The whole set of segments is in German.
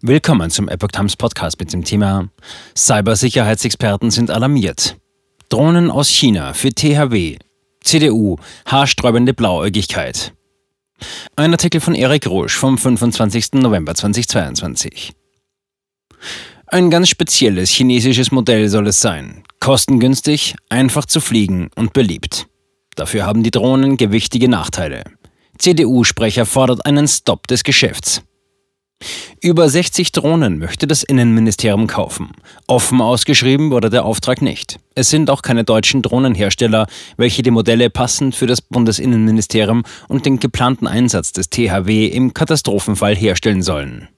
Willkommen zum Epoch Times Podcast mit dem Thema Cybersicherheitsexperten sind alarmiert. Drohnen aus China für THW. CDU, haarsträubende Blauäugigkeit. Ein Artikel von Eric Rouge vom 25. November 2022. Ein ganz spezielles chinesisches Modell soll es sein. Kostengünstig, einfach zu fliegen und beliebt. Dafür haben die Drohnen gewichtige Nachteile. CDU-Sprecher fordert einen Stopp des Geschäfts. Über 60 Drohnen möchte das Innenministerium kaufen. Offen ausgeschrieben wurde der Auftrag nicht. Es sind auch keine deutschen Drohnenhersteller, welche die Modelle passend für das Bundesinnenministerium und den geplanten Einsatz des THW im Katastrophenfall herstellen sollen.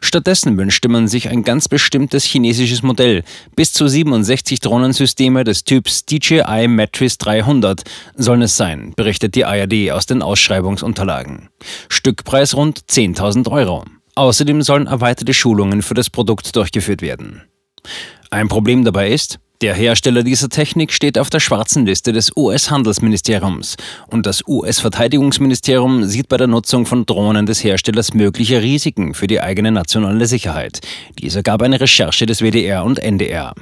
Stattdessen wünschte man sich ein ganz bestimmtes chinesisches Modell. Bis zu 67 Drohnensysteme des Typs DJI Matrix 300 sollen es sein, berichtet die ARD aus den Ausschreibungsunterlagen. Stückpreis rund 10.000 Euro. Außerdem sollen erweiterte Schulungen für das Produkt durchgeführt werden. Ein Problem dabei ist, der Hersteller dieser Technik steht auf der schwarzen Liste des US-Handelsministeriums und das US-Verteidigungsministerium sieht bei der Nutzung von Drohnen des Herstellers mögliche Risiken für die eigene nationale Sicherheit. Dies ergab eine Recherche des WDR und NDR.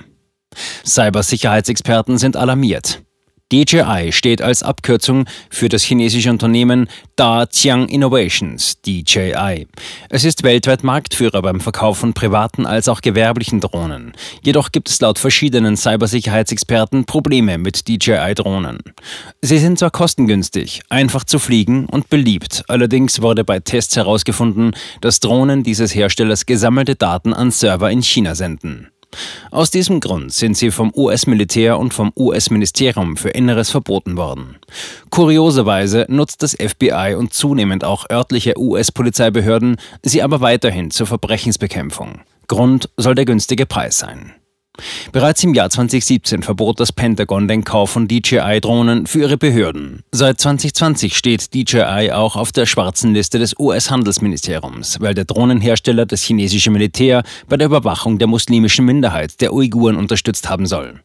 Cybersicherheitsexperten sind alarmiert. DJI steht als Abkürzung für das chinesische Unternehmen Dajiang Innovations, DJI. Es ist weltweit Marktführer beim Verkauf von privaten als auch gewerblichen Drohnen. Jedoch gibt es laut verschiedenen Cybersicherheitsexperten Probleme mit DJI-Drohnen. Sie sind zwar kostengünstig, einfach zu fliegen und beliebt, allerdings wurde bei Tests herausgefunden, dass Drohnen dieses Herstellers gesammelte Daten an Server in China senden. Aus diesem Grund sind sie vom US-Militär und vom US-Ministerium für Inneres verboten worden. Kurioserweise nutzt das FBI und zunehmend auch örtliche US-Polizeibehörden sie aber weiterhin zur Verbrechensbekämpfung. Grund soll der günstige Preis sein. Bereits im Jahr 2017 verbot das Pentagon den Kauf von DJI-Drohnen für ihre Behörden. Seit 2020 steht DJI auch auf der schwarzen Liste des US-Handelsministeriums, weil der Drohnenhersteller das chinesische Militär bei der Überwachung der muslimischen Minderheit der Uiguren unterstützt haben soll.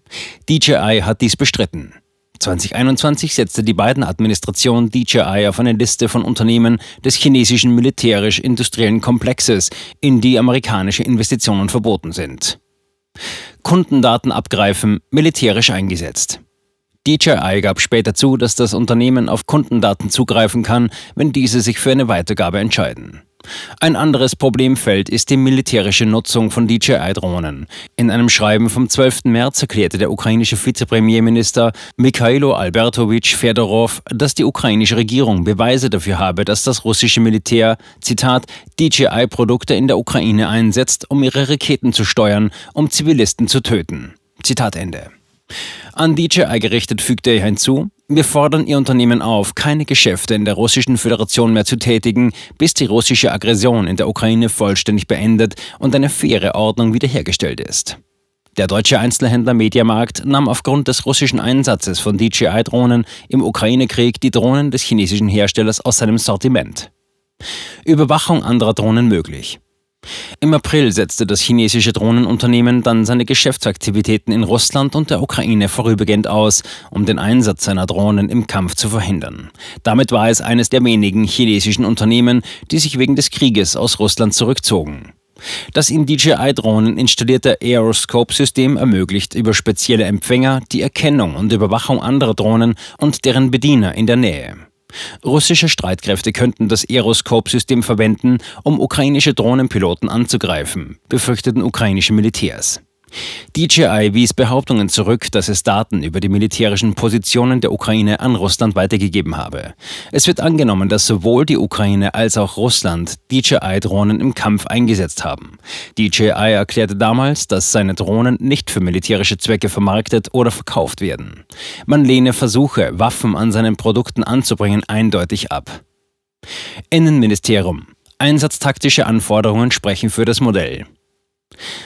DJI hat dies bestritten. 2021 setzte die beiden Administration DJI auf eine Liste von Unternehmen des chinesischen militärisch-industriellen Komplexes, in die amerikanische Investitionen verboten sind. Kundendaten abgreifen, militärisch eingesetzt. DJI gab später zu, dass das Unternehmen auf Kundendaten zugreifen kann, wenn diese sich für eine Weitergabe entscheiden. Ein anderes Problemfeld ist die militärische Nutzung von DJI-Drohnen. In einem Schreiben vom 12. März erklärte der ukrainische Vizepremierminister Mikhailo Albertowitsch Fedorov, dass die ukrainische Regierung Beweise dafür habe, dass das russische Militär, Zitat, DJI-Produkte in der Ukraine einsetzt, um ihre Raketen zu steuern, um Zivilisten zu töten. Zitat Ende. An DJI gerichtet fügte er hinzu, wir fordern Ihr Unternehmen auf, keine Geschäfte in der Russischen Föderation mehr zu tätigen, bis die russische Aggression in der Ukraine vollständig beendet und eine faire Ordnung wiederhergestellt ist. Der deutsche Einzelhändler Mediamarkt nahm aufgrund des russischen Einsatzes von DJI-Drohnen im Ukraine-Krieg die Drohnen des chinesischen Herstellers aus seinem Sortiment. Überwachung anderer Drohnen möglich. Im April setzte das chinesische Drohnenunternehmen dann seine Geschäftsaktivitäten in Russland und der Ukraine vorübergehend aus, um den Einsatz seiner Drohnen im Kampf zu verhindern. Damit war es eines der wenigen chinesischen Unternehmen, die sich wegen des Krieges aus Russland zurückzogen. Das in DJI-Drohnen installierte Aeroscope-System ermöglicht über spezielle Empfänger die Erkennung und Überwachung anderer Drohnen und deren Bediener in der Nähe. Russische Streitkräfte könnten das Aeroscope-System verwenden, um ukrainische Drohnenpiloten anzugreifen, befürchteten ukrainische Militärs. DJI wies Behauptungen zurück, dass es Daten über die militärischen Positionen der Ukraine an Russland weitergegeben habe. Es wird angenommen, dass sowohl die Ukraine als auch Russland DJI-Drohnen im Kampf eingesetzt haben. DJI erklärte damals, dass seine Drohnen nicht für militärische Zwecke vermarktet oder verkauft werden. Man lehne Versuche, Waffen an seinen Produkten anzubringen, eindeutig ab. Innenministerium. Einsatztaktische Anforderungen sprechen für das Modell.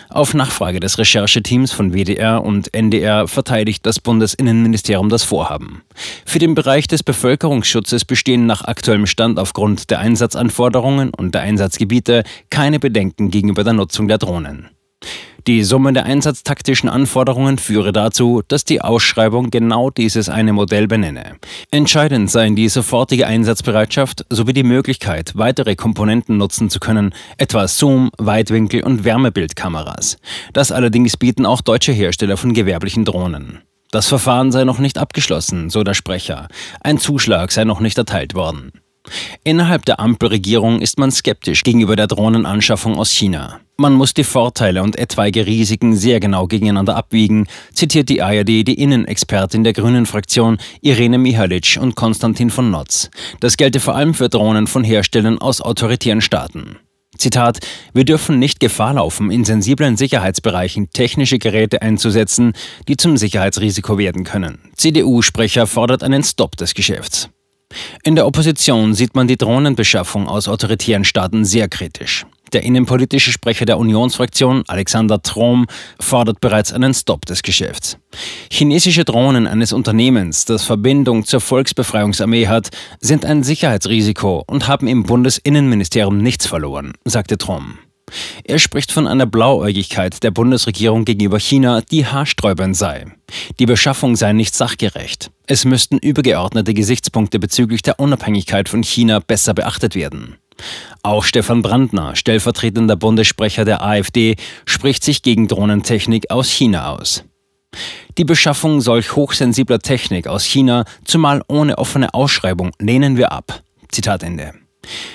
Auf Nachfrage des Rechercheteams von WDR und NDR verteidigt das Bundesinnenministerium das Vorhaben. Für den Bereich des Bevölkerungsschutzes bestehen nach aktuellem Stand aufgrund der Einsatzanforderungen und der Einsatzgebiete keine Bedenken gegenüber der Nutzung der Drohnen. Die Summe der einsatztaktischen Anforderungen führe dazu, dass die Ausschreibung genau dieses eine Modell benenne. Entscheidend seien die sofortige Einsatzbereitschaft sowie die Möglichkeit, weitere Komponenten nutzen zu können, etwa Zoom, Weitwinkel und Wärmebildkameras. Das allerdings bieten auch deutsche Hersteller von gewerblichen Drohnen. Das Verfahren sei noch nicht abgeschlossen, so der Sprecher. Ein Zuschlag sei noch nicht erteilt worden. Innerhalb der Ampelregierung ist man skeptisch gegenüber der Drohnenanschaffung aus China. Man muss die Vorteile und etwaige Risiken sehr genau gegeneinander abwiegen, zitiert die ARD die Innenexpertin der Grünen-Fraktion Irene Mihalic und Konstantin von Notz. Das gelte vor allem für Drohnen von Herstellern aus autoritären Staaten. Zitat, wir dürfen nicht Gefahr laufen, in sensiblen Sicherheitsbereichen technische Geräte einzusetzen, die zum Sicherheitsrisiko werden können. CDU-Sprecher fordert einen Stopp des Geschäfts. In der Opposition sieht man die Drohnenbeschaffung aus autoritären Staaten sehr kritisch. Der innenpolitische Sprecher der Unionsfraktion, Alexander Trom, fordert bereits einen Stopp des Geschäfts. Chinesische Drohnen eines Unternehmens, das Verbindung zur Volksbefreiungsarmee hat, sind ein Sicherheitsrisiko und haben im Bundesinnenministerium nichts verloren, sagte Trom. Er spricht von einer Blauäugigkeit der Bundesregierung gegenüber China, die haarsträubend sei. Die Beschaffung sei nicht sachgerecht. Es müssten übergeordnete Gesichtspunkte bezüglich der Unabhängigkeit von China besser beachtet werden. Auch Stefan Brandner, stellvertretender Bundessprecher der AfD, spricht sich gegen Drohnentechnik aus China aus. Die Beschaffung solch hochsensibler Technik aus China, zumal ohne offene Ausschreibung, lehnen wir ab. Zitat Ende.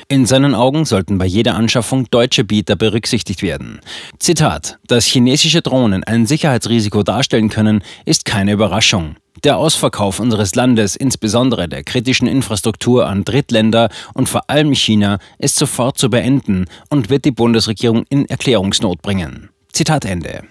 In seinen Augen sollten bei jeder Anschaffung deutsche Bieter berücksichtigt werden. Zitat: Dass chinesische Drohnen ein Sicherheitsrisiko darstellen können, ist keine Überraschung. Der Ausverkauf unseres Landes, insbesondere der kritischen Infrastruktur an Drittländer und vor allem China, ist sofort zu beenden und wird die Bundesregierung in Erklärungsnot bringen. Zitat Ende.